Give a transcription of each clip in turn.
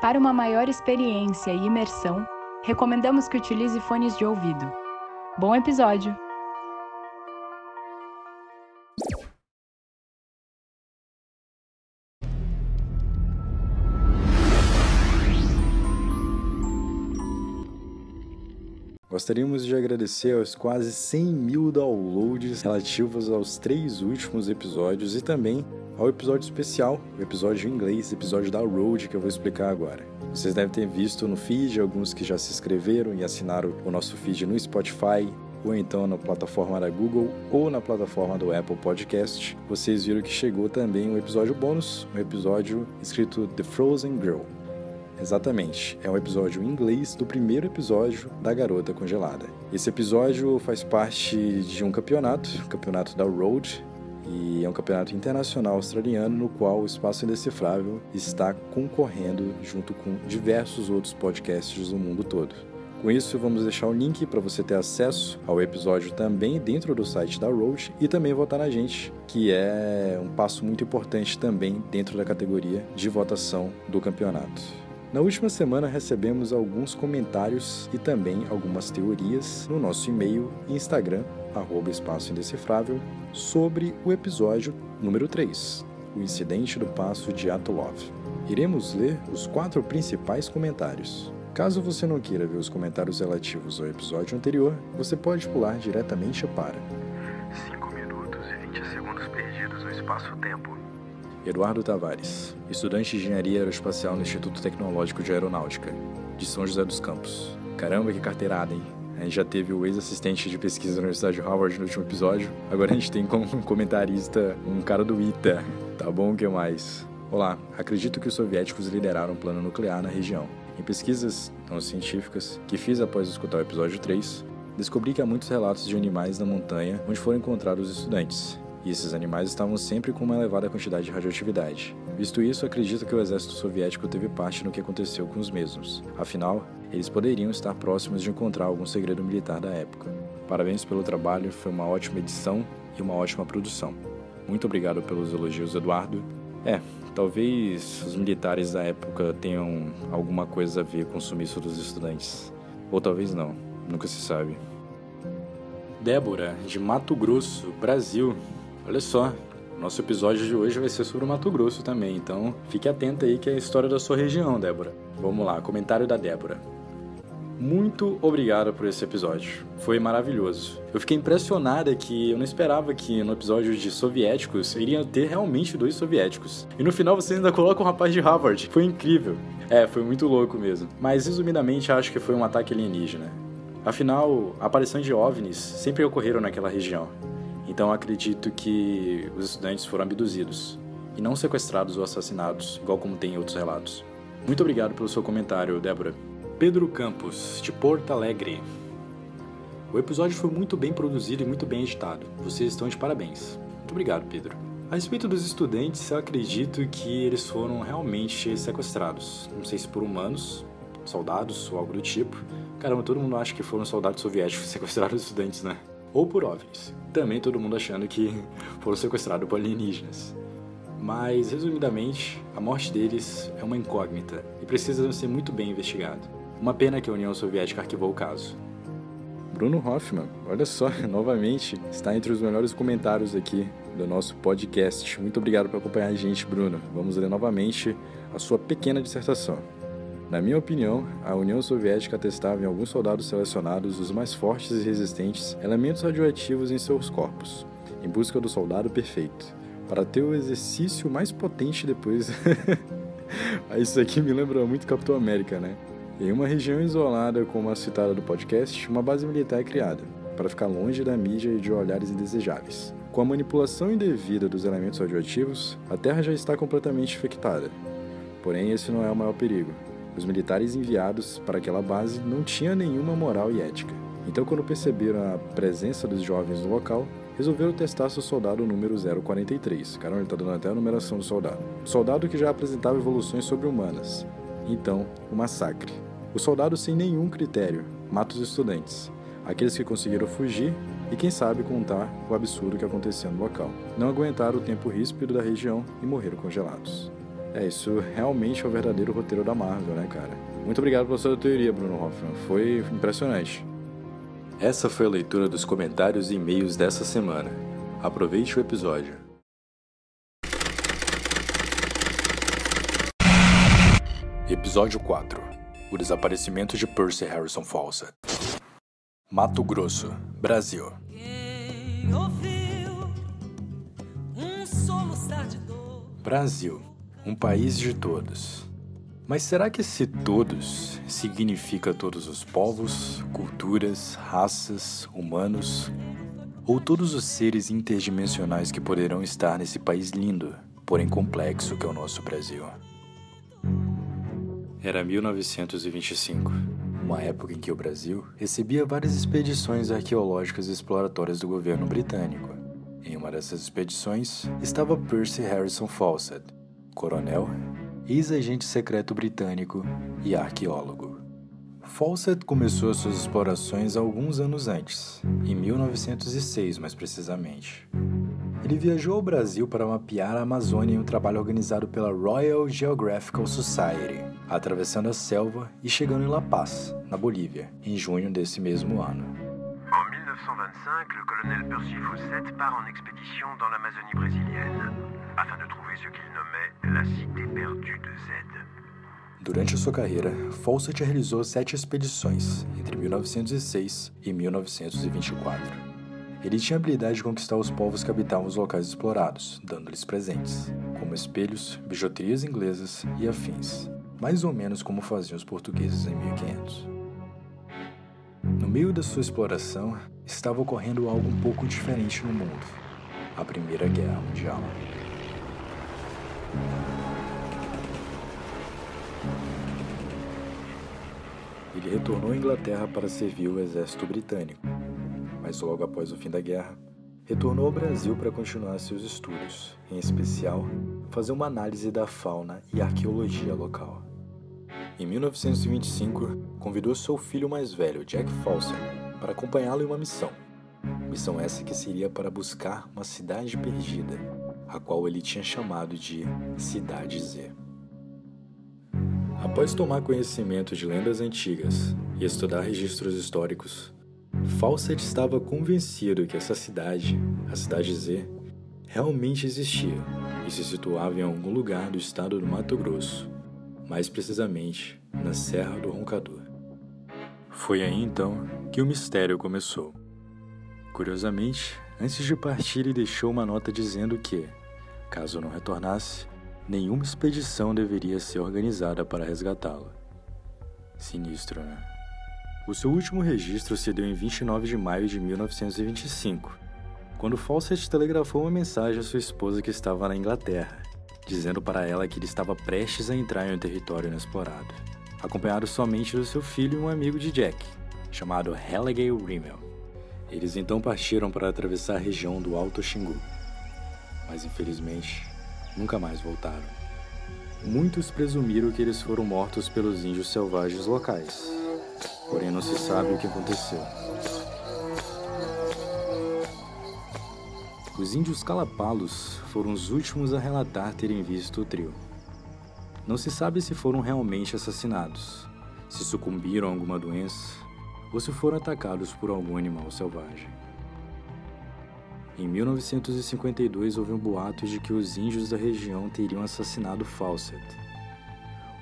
Para uma maior experiência e imersão, recomendamos que utilize fones de ouvido. Bom episódio! Gostaríamos de agradecer aos quase 100 mil downloads relativos aos três últimos episódios e também ao episódio especial, o episódio em inglês, episódio da Road, que eu vou explicar agora. Vocês devem ter visto no feed alguns que já se inscreveram e assinaram o nosso feed no Spotify, ou então na plataforma da Google ou na plataforma do Apple Podcast. Vocês viram que chegou também um episódio bônus, um episódio escrito The Frozen Girl. Exatamente, é um episódio em inglês do primeiro episódio da Garota Congelada. Esse episódio faz parte de um campeonato, o campeonato da Road, e é um campeonato internacional australiano no qual o Espaço Indecifrável está concorrendo junto com diversos outros podcasts do mundo todo. Com isso, vamos deixar o link para você ter acesso ao episódio também dentro do site da Road e também votar na gente, que é um passo muito importante também dentro da categoria de votação do campeonato. Na última semana recebemos alguns comentários e também algumas teorias no nosso e-mail e Instagram, arroba espaço indecifrável, sobre o episódio número 3, o incidente do passo de Atolov. Iremos ler os quatro principais comentários. Caso você não queira ver os comentários relativos ao episódio anterior, você pode pular diretamente para 5 minutos e 20 segundos perdidos no espaço-tempo. Eduardo Tavares, estudante de Engenharia Aeroespacial no Instituto Tecnológico de Aeronáutica, de São José dos Campos. Caramba, que carteirada, hein? A gente já teve o ex-assistente de pesquisa da Universidade de Harvard no último episódio. Agora a gente tem como comentarista um cara do ITA. Tá bom, o que mais? Olá, acredito que os soviéticos lideraram um plano nuclear na região. Em pesquisas não científicas que fiz após escutar o episódio 3, descobri que há muitos relatos de animais na montanha onde foram encontrados os estudantes, e esses animais estavam sempre com uma elevada quantidade de radioatividade. Visto isso, acredito que o exército soviético teve parte no que aconteceu com os mesmos. Afinal, eles poderiam estar próximos de encontrar algum segredo militar da época. Parabéns pelo trabalho, foi uma ótima edição e uma ótima produção. Muito obrigado pelos elogios, Eduardo. É, talvez os militares da época tenham alguma coisa a ver com o sumiço dos estudantes. Ou talvez não, nunca se sabe. Débora, de Mato Grosso, Brasil, Olha só, nosso episódio de hoje vai ser sobre o Mato Grosso também, então fique atenta aí que é a história da sua região, Débora. Vamos lá, comentário da Débora. Muito obrigado por esse episódio. Foi maravilhoso. Eu fiquei impressionada que eu não esperava que no episódio de soviéticos iriam ter realmente dois soviéticos. E no final você ainda coloca um rapaz de Harvard. Foi incrível. É, foi muito louco mesmo. Mas resumidamente acho que foi um ataque alienígena. Afinal, a aparição de OVNIs sempre ocorreram naquela região. Então acredito que os estudantes foram abduzidos e não sequestrados ou assassinados, igual como tem em outros relatos. Muito obrigado pelo seu comentário, Débora. Pedro Campos, de Porto Alegre. O episódio foi muito bem produzido e muito bem editado. Vocês estão de parabéns. Muito obrigado, Pedro. A respeito dos estudantes, eu acredito que eles foram realmente sequestrados. Não sei se por humanos, soldados ou algo do tipo. Caramba, todo mundo acha que foram soldados soviéticos que sequestraram os estudantes, né? Ou por OVNIs. Também todo mundo achando que foram sequestrados por alienígenas. Mas, resumidamente, a morte deles é uma incógnita e precisa ser muito bem investigada. Uma pena que a União Soviética arquivou o caso. Bruno Hoffman, olha só, novamente, está entre os melhores comentários aqui do nosso podcast. Muito obrigado por acompanhar a gente, Bruno. Vamos ler novamente a sua pequena dissertação. Na minha opinião, a União Soviética testava em alguns soldados selecionados os mais fortes e resistentes elementos radioativos em seus corpos, em busca do soldado perfeito, para ter o exercício mais potente depois. Isso aqui me lembra muito Capitão América, né? Em uma região isolada como a citada do podcast, uma base militar é criada, para ficar longe da mídia e de olhares indesejáveis. Com a manipulação indevida dos elementos radioativos, a Terra já está completamente infectada. Porém, esse não é o maior perigo. Os militares enviados para aquela base não tinham nenhuma moral e ética. Então, quando perceberam a presença dos jovens no local, resolveram testar seu soldado número 043. Caramba, ele está dando até a numeração do soldado. Soldado que já apresentava evoluções sobre-humanas. Então, o massacre. O soldado sem nenhum critério mata os estudantes, aqueles que conseguiram fugir e, quem sabe, contar o absurdo que acontecia no local. Não aguentaram o tempo ríspido da região e morreram congelados. É, isso realmente é o verdadeiro roteiro da Marvel, né, cara? Muito obrigado pela sua teoria, Bruno Hoffman. Foi impressionante. Essa foi a leitura dos comentários e e-mails dessa semana. Aproveite o episódio. Episódio 4 O desaparecimento de Percy Harrison Fawcett. Mato Grosso, Brasil. Brasil, um país de todos. Mas será que esse todos significa todos os povos, culturas, raças, humanos? Ou todos os seres interdimensionais que poderão estar nesse país lindo, porém complexo que é o nosso Brasil? Era 1925, uma época em que o Brasil recebia várias expedições arqueológicas e exploratórias do governo britânico. Em uma dessas expedições estava Percy Harrison Fawcett, coronel, ex-agente secreto britânico e arqueólogo. Fawcett começou suas explorações alguns anos antes, em 1906 mais precisamente. Ele viajou ao Brasil para mapear a Amazônia em um trabalho organizado pela Royal Geographical Society, atravessando a selva e chegando em La Paz, na Bolívia, em junho desse mesmo ano. En 1925, le colonel Percy Fawcett part en expédition dans l'Amazonie brésilienne, afin de cité perdue de. Durante sua carreira, Fawcett realizou sete expedições, entre 1906 e 1924. Ele tinha a habilidade de conquistar os povos que habitavam os locais explorados, dando-lhes presentes, como espelhos, bijuterias inglesas e afins, mais ou menos como faziam os portugueses em 1500. No meio da sua exploração, estava ocorrendo algo um pouco diferente no mundo: a Primeira Guerra Mundial. Ele retornou à Inglaterra para servir o exército britânico, mas logo após o fim da guerra, retornou ao Brasil para continuar seus estudos, em especial, fazer uma análise da fauna e arqueologia local. Em 1925, convidou seu filho mais velho, Jack Fawcett, para acompanhá-lo em uma missão. Missão essa que seria para buscar uma cidade perdida, a qual ele tinha chamado de Cidade Z. Após tomar conhecimento de lendas antigas e estudar registros históricos, Fawcett estava convencido que essa cidade, a Cidade Z, realmente existia e se situava em algum lugar do estado do Mato Grosso, mais precisamente na Serra do Roncador. Foi aí então que o mistério começou. Curiosamente, antes de partir, ele deixou uma nota dizendo que, caso não retornasse, nenhuma expedição deveria ser organizada para resgatá-lo. Sinistro, né? O seu último registro se deu em 29 de maio de 1925, quando Fawcett telegrafou uma mensagem à sua esposa que estava na Inglaterra, dizendo para ela que ele estava prestes a entrar em um território inexplorado, acompanhado somente do seu filho e um amigo de Jack, chamado Halliday Rimmel. Eles então partiram para atravessar a região do Alto Xingu, mas infelizmente nunca mais voltaram. Muitos presumiram que eles foram mortos pelos índios selvagens locais, porém não se sabe o que aconteceu. Os índios calapalos foram os últimos a relatar terem visto o trio. Não se sabe se foram realmente assassinados, se sucumbiram a alguma doença ou se foram atacados por algum animal selvagem. Em 1952 houve um boato de que os índios da região teriam assassinado Fawcett.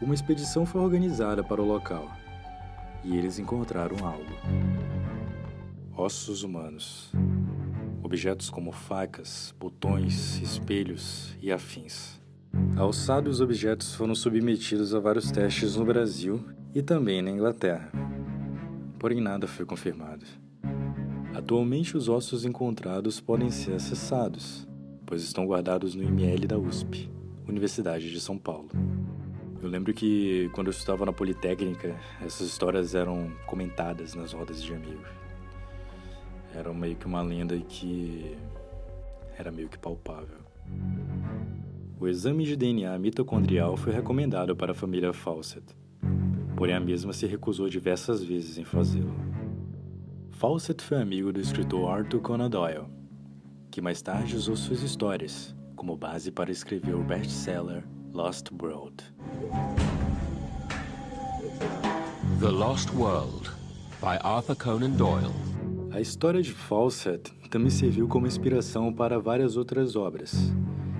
Uma expedição foi organizada para o local e eles encontraram algo: ossos humanos, objetos como facas, botões, espelhos e afins. Alçados, os objetos foram submetidos a vários testes no Brasil e também na Inglaterra. Porém, nada foi confirmado. Atualmente, os ossos encontrados podem ser acessados, pois estão guardados no IML da USP, Universidade de São Paulo. Eu lembro que quando eu estudava na Politécnica, essas histórias eram comentadas nas rodas de amigos. Era meio que uma lenda que era meio que palpável. O exame de DNA mitocondrial foi recomendado para a família Fawcett, porém a mesma se recusou diversas vezes em fazê-lo. Fawcett foi amigo do escritor Arthur Conan Doyle, que mais tarde usou suas histórias como base para escrever o best-seller Lost World. The Lost World, by Arthur Conan Doyle. A história de Fawcett também serviu como inspiração para várias outras obras,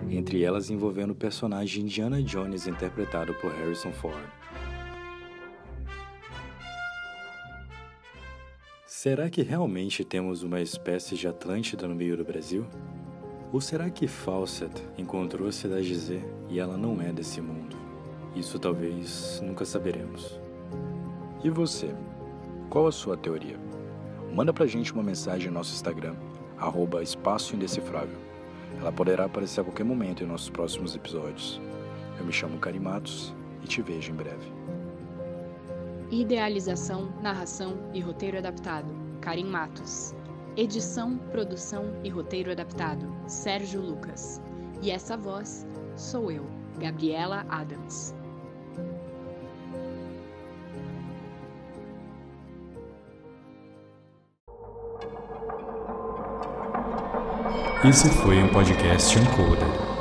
entre elas envolvendo o personagem Indiana Jones interpretado por Harrison Ford. Será que realmente temos uma espécie de Atlântida no meio do Brasil? Ou será que Fawcett encontrou a cidade Z e ela não é desse mundo? Isso talvez nunca saberemos. E você? Qual a sua teoria? Manda pra gente uma mensagem no nosso Instagram, arroba Espaço Indecifrável. Ela poderá aparecer a qualquer momento em nossos próximos episódios. Eu me chamo Carimatos e te vejo em breve. Idealização, narração e roteiro adaptado: Karim Matos. Edição, produção e roteiro adaptado: Sérgio Lucas. E essa voz sou eu, Gabriela Adams. Esse foi um podcast Uncoder.